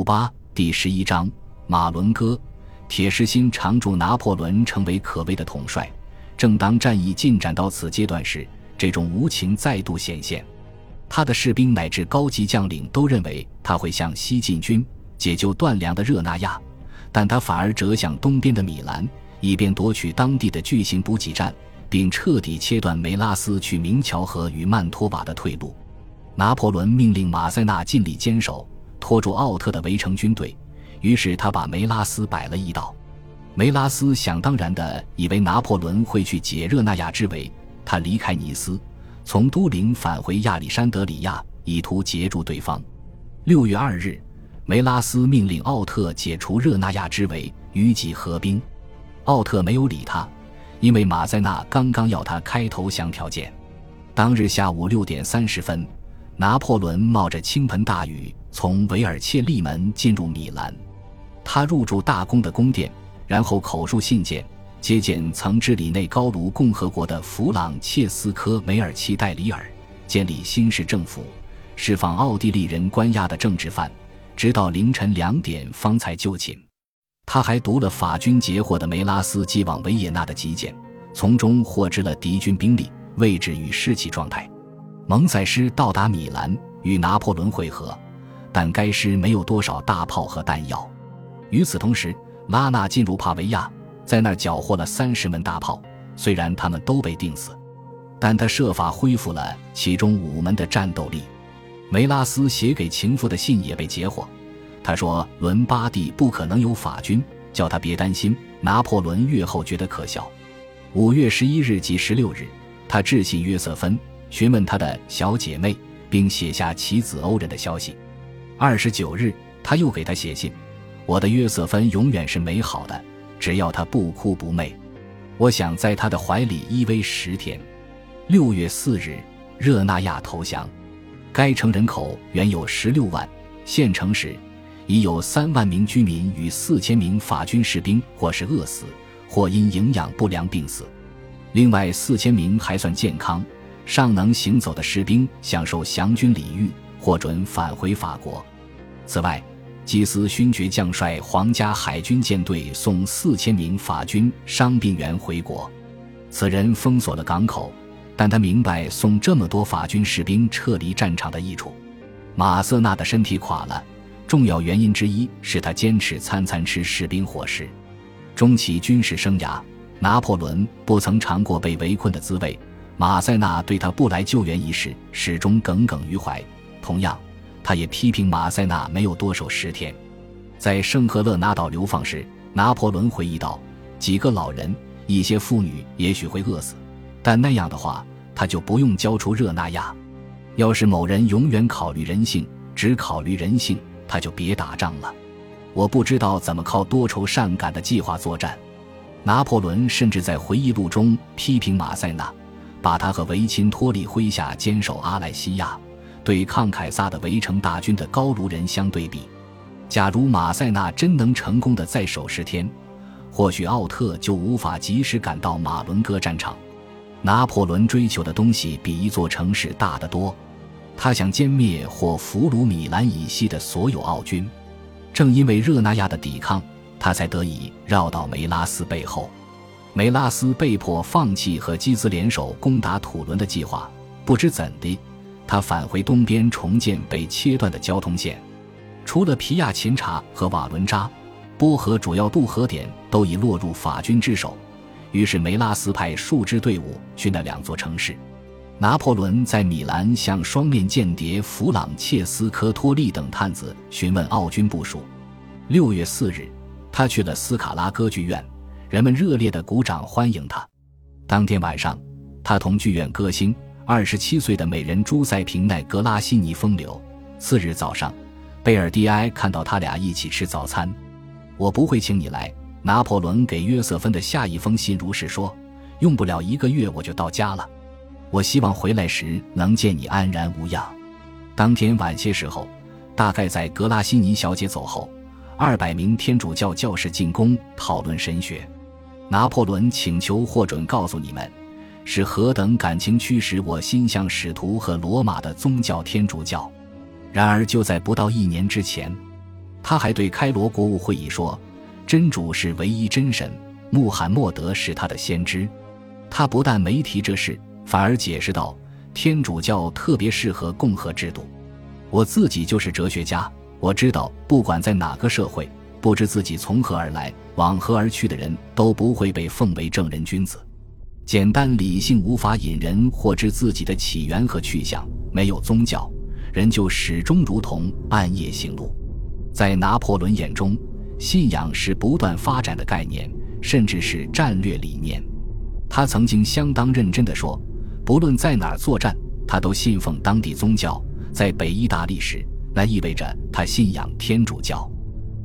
五八第十一章马伦哥，铁石心常驻拿破仑成为可畏的统帅。正当战役进展到此阶段时，这种无情再度显现。他的士兵乃至高级将领都认为他会向西进军，解救断粮的热那亚，但他反而折向东边的米兰，以便夺取当地的巨型补给站，并彻底切断梅拉斯去明桥河与曼托瓦的退路。拿破仑命令马塞纳尽力坚守。拖住奥特的围城军队，于是他把梅拉斯摆了一道。梅拉斯想当然的以为拿破仑会去解热那亚之围，他离开尼斯，从都灵返回亚历山德里亚，以图截住对方。六月二日，梅拉斯命令奥特解除热那亚之围，与己合兵。奥特没有理他，因为马塞纳刚刚要他开投降条件。当日下午六点三十分。拿破仑冒着倾盆大雨从维尔切利门进入米兰，他入住大公的宫殿，然后口述信件，接见曾治理内高卢共和国的弗朗切斯科·梅尔奇代里尔，建立新式政府，释放奥地利人关押的政治犯，直到凌晨两点方才就寝。他还读了法军截获的梅拉斯寄往维也纳的急件，从中获知了敌军兵力位置与士气状态。蒙塞师到达米兰与拿破仑会合，但该师没有多少大炮和弹药。与此同时，拉纳进入帕维亚，在那儿缴获了三十门大炮，虽然他们都被钉死，但他设法恢复了其中五门的战斗力。梅拉斯写给情妇的信也被截获，他说伦巴第不可能有法军，叫他别担心。拿破仑阅后觉得可笑。五月十一日及十六日，他致信约瑟芬。询问他的小姐妹，并写下其子欧人的消息。二十九日，他又给他写信：“我的约瑟芬永远是美好的，只要她不哭不媚。我想在她的怀里依偎十天。”六月四日，热那亚投降。该城人口原有十六万，现城时已有三万名居民与四千名法军士兵或是饿死，或因营养不良病死。另外四千名还算健康。尚能行走的士兵享受降军礼遇，获准返回法国。此外，基斯勋爵将率皇家海军舰队送四千名法军伤病员回国。此人封锁了港口，但他明白送这么多法军士兵撤离战场的益处。马瑟纳的身体垮了，重要原因之一是他坚持餐餐吃士兵伙食。终其军事生涯，拿破仑不曾尝过被围困的滋味。马塞纳对他不来救援一事始终耿耿于怀。同样，他也批评马塞纳没有多守十天。在圣赫勒拿岛流放时，拿破仑回忆道：“几个老人、一些妇女也许会饿死，但那样的话，他就不用交出热那亚。要是某人永远考虑人性，只考虑人性，他就别打仗了。我不知道怎么靠多愁善感的计划作战。”拿破仑甚至在回忆录中批评马塞纳。把他和维钦托利麾下坚守阿莱西亚、对抗凯撒的围城大军的高卢人相对比，假如马塞纳真能成功的再守十天，或许奥特就无法及时赶到马伦哥战场。拿破仑追求的东西比一座城市大得多，他想歼灭或俘虏米兰以西的所有奥军。正因为热那亚的抵抗，他才得以绕到梅拉斯背后。梅拉斯被迫放弃和基兹联手攻打土伦的计划，不知怎的，他返回东边重建被切断的交通线。除了皮亚琴察和瓦伦扎，波河主要渡河点都已落入法军之手。于是梅拉斯派数支队伍去那两座城市。拿破仑在米兰向双面间谍弗朗切斯科托利等探子询问奥军部署。六月四日，他去了斯卡拉歌剧院。人们热烈的鼓掌欢迎他。当天晚上，他同剧院歌星二十七岁的美人朱塞平奈格拉西尼风流。次日早上，贝尔蒂埃看到他俩一起吃早餐。我不会请你来。拿破仑给约瑟芬的下一封信如是说：“用不了一个月我就到家了。我希望回来时能见你安然无恙。”当天晚些时候，大概在格拉西尼小姐走后，二百名天主教教士进宫讨论神学。拿破仑请求获准告诉你们，是何等感情驱使我心向使徒和罗马的宗教天主教。然而就在不到一年之前，他还对开罗国务会议说：“真主是唯一真神，穆罕默德是他的先知。”他不但没提这事，反而解释道：“天主教特别适合共和制度。我自己就是哲学家，我知道，不管在哪个社会，不知自己从何而来、往何而去的人，都不会被奉为正人君子。简单理性无法引人获知自己的起源和去向，没有宗教，人就始终如同暗夜行路。在拿破仑眼中，信仰是不断发展的概念，甚至是战略理念。”他曾经相当认真地说：“不论在哪儿作战，他都信奉当地宗教。在北意大利时，那意味着他信仰天主教。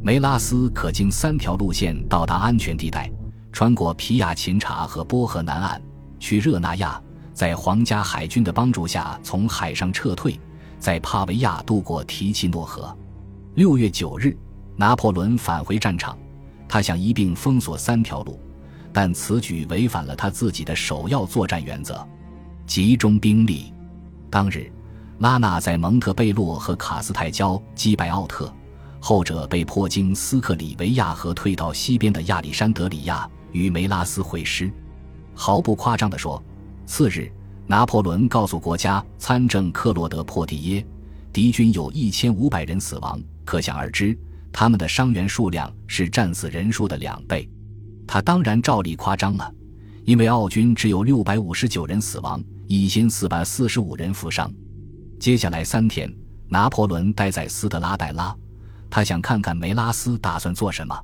梅拉斯可经三条路线到达安全地带：穿过皮亚琴察和波河南岸去热那亚，在皇家海军的帮助下从海上撤退，在帕维亚渡过提奇诺河。六月九日，拿破仑返回战场，他想一并封锁三条路。”但此举违反了他自己的首要作战原则：集中兵力。当日，拉纳在蒙特贝洛和卡斯泰交击败奥特，后者被迫经斯克里维亚河退到西边的亚历山德里亚，与梅拉斯会师。毫不夸张地说，次日，拿破仑告诉国家参政克洛德珀蒂耶，敌军有一千五百人死亡，可想而知，他们的伤员数量是战死人数的两倍。他当然照例夸张了，因为奥军只有六百五十九人死亡，一千四百四十五人负伤。接下来三天，拿破仑待在斯特拉代拉，他想看看梅拉斯打算做什么。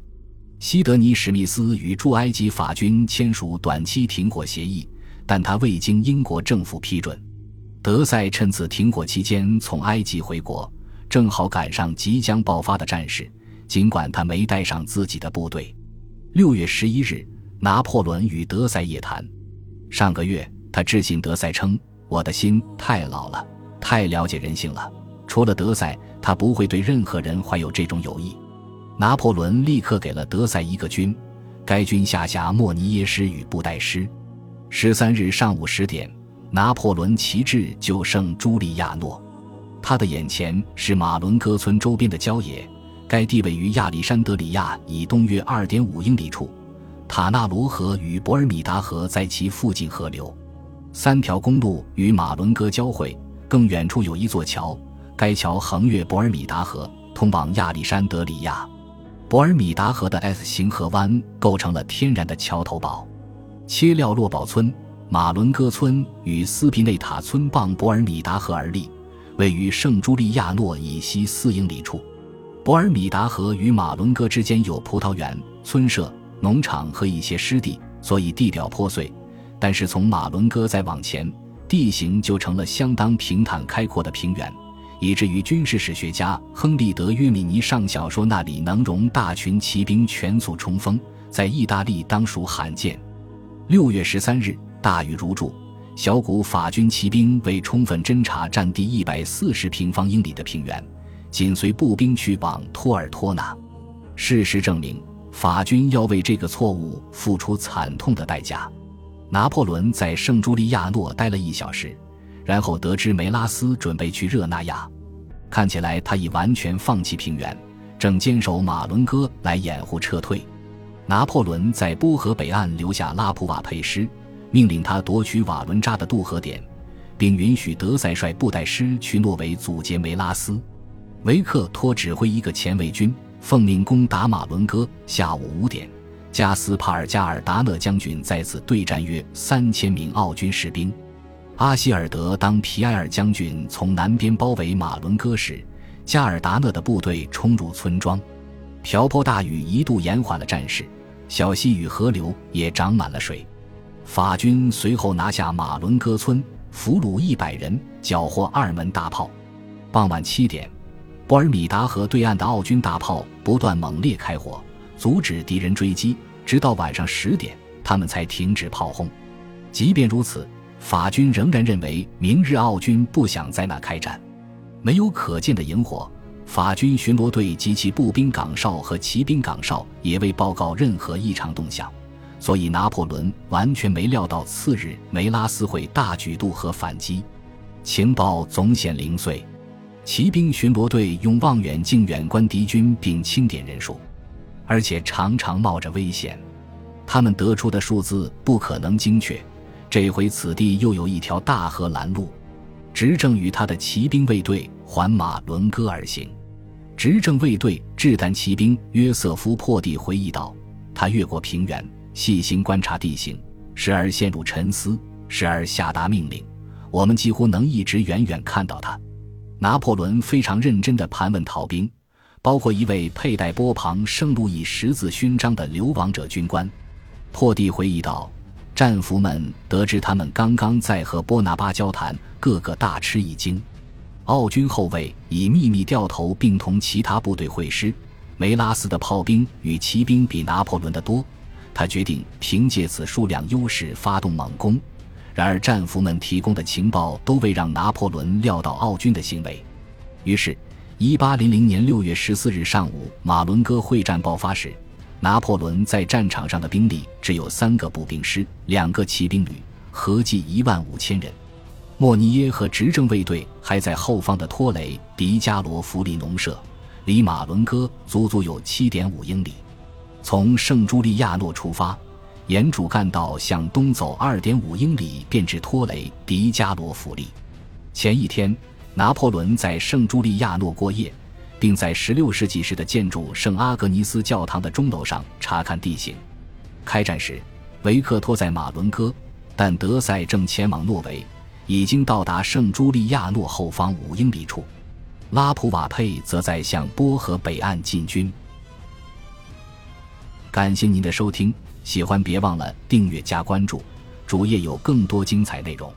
西德尼·史密斯与驻埃及法军签署短期停火协议，但他未经英国政府批准。德塞趁此停火期间从埃及回国，正好赶上即将爆发的战事，尽管他没带上自己的部队。六月十一日，拿破仑与德塞夜谈。上个月，他致信德塞称：“我的心太老了，太了解人性了。除了德塞，他不会对任何人怀有这种友谊。”拿破仑立刻给了德塞一个军，该军下辖莫尼耶师与布袋师。十三日上午十点，拿破仑旗帜就圣朱利亚诺，他的眼前是马伦戈村周边的郊野。该地位于亚历山德里亚以东约二点五英里处，塔纳罗河与博尔米达河在其附近河流，三条公路与马伦戈交汇。更远处有一座桥，该桥横越博尔米达河，通往亚历山德里亚。博尔米达河的 S 型河湾构成了天然的桥头堡。切廖洛堡村、马伦戈村与斯皮内塔村傍博尔米达河而立，位于圣朱利亚诺以西四英里处。博尔米达河与马伦戈之间有葡萄园、村舍、农场和一些湿地，所以地表破碎。但是从马伦戈再往前，地形就成了相当平坦开阔的平原，以至于军事史学家亨利德约米尼上校说那里能容大群骑兵全速冲锋，在意大利当属罕见。六月十三日，大雨如注，小股法军骑兵为充分侦察占地一百四十平方英里的平原。紧随步兵去往托尔托纳，事实证明，法军要为这个错误付出惨痛的代价。拿破仑在圣朱利亚诺待了一小时，然后得知梅拉斯准备去热那亚，看起来他已完全放弃平原，正坚守马伦戈来掩护撤退。拿破仑在波河北岸留下拉普瓦佩师，命令他夺取瓦伦扎的渡河点，并允许德塞率布袋师去诺维阻截梅拉斯。维克托指挥一个前卫军，奉命攻打马伦戈。下午五点，加斯帕尔加尔达勒将军在此对战约三千名奥军士兵。阿希尔德当皮埃尔将军从南边包围马伦戈时，加尔达讷的部队冲入村庄。瓢泼大雨一度延缓了战事，小溪与河流也涨满了水。法军随后拿下马伦戈村，俘虏一百人，缴获二门大炮。傍晚七点。博尔米达河对岸的奥军大炮不断猛烈开火，阻止敌人追击，直到晚上十点，他们才停止炮轰。即便如此，法军仍然认为明日奥军不想在那开战。没有可见的营火，法军巡逻队及其步兵岗哨和骑兵岗哨也未报告任何异常动向，所以拿破仑完全没料到次日梅拉斯会大举渡河反击。情报总显零碎。骑兵巡逻队用望远镜远观敌军并清点人数，而且常常冒着危险。他们得出的数字不可能精确。这回此地又有一条大河拦路，执政与他的骑兵卫队环马伦戈而行。执政卫队掷弹骑兵约瑟夫破地回忆道：“他越过平原，细心观察地形，时而陷入沉思，时而下达命令。我们几乎能一直远远看到他。”拿破仑非常认真地盘问逃兵，包括一位佩戴波旁圣路易十字勋章的流亡者军官。破地回忆道：“战俘们得知他们刚刚在和波拿巴交谈，个个大吃一惊。”奥军后卫已秘密掉头，并同其他部队会师。梅拉斯的炮兵与骑兵比拿破仑的多，他决定凭借此数量优势发动猛攻。然而战俘们提供的情报都未让拿破仑料到奥军的行为。于是，1800年6月14日上午，马伦哥会战爆发时，拿破仑在战场上的兵力只有三个步兵师、两个骑兵旅，合计一万五千人。莫尼耶和执政卫队还在后方的托雷迪加罗弗里农舍，离马伦哥足足有七点五英里。从圣朱利亚诺出发，沿主干道向东走二点五英里，便至托雷迪加罗弗里。前一天，拿破仑在圣朱利亚诺过夜，并在16世纪时的建筑圣阿格尼斯教堂的钟楼上查看地形。开战时，维克托在马伦哥，但德塞正前往诺维。已经到达圣朱利亚诺后方五英里处，拉普瓦佩则在向波河北岸进军。感谢您的收听，喜欢别忘了订阅加关注，主页有更多精彩内容。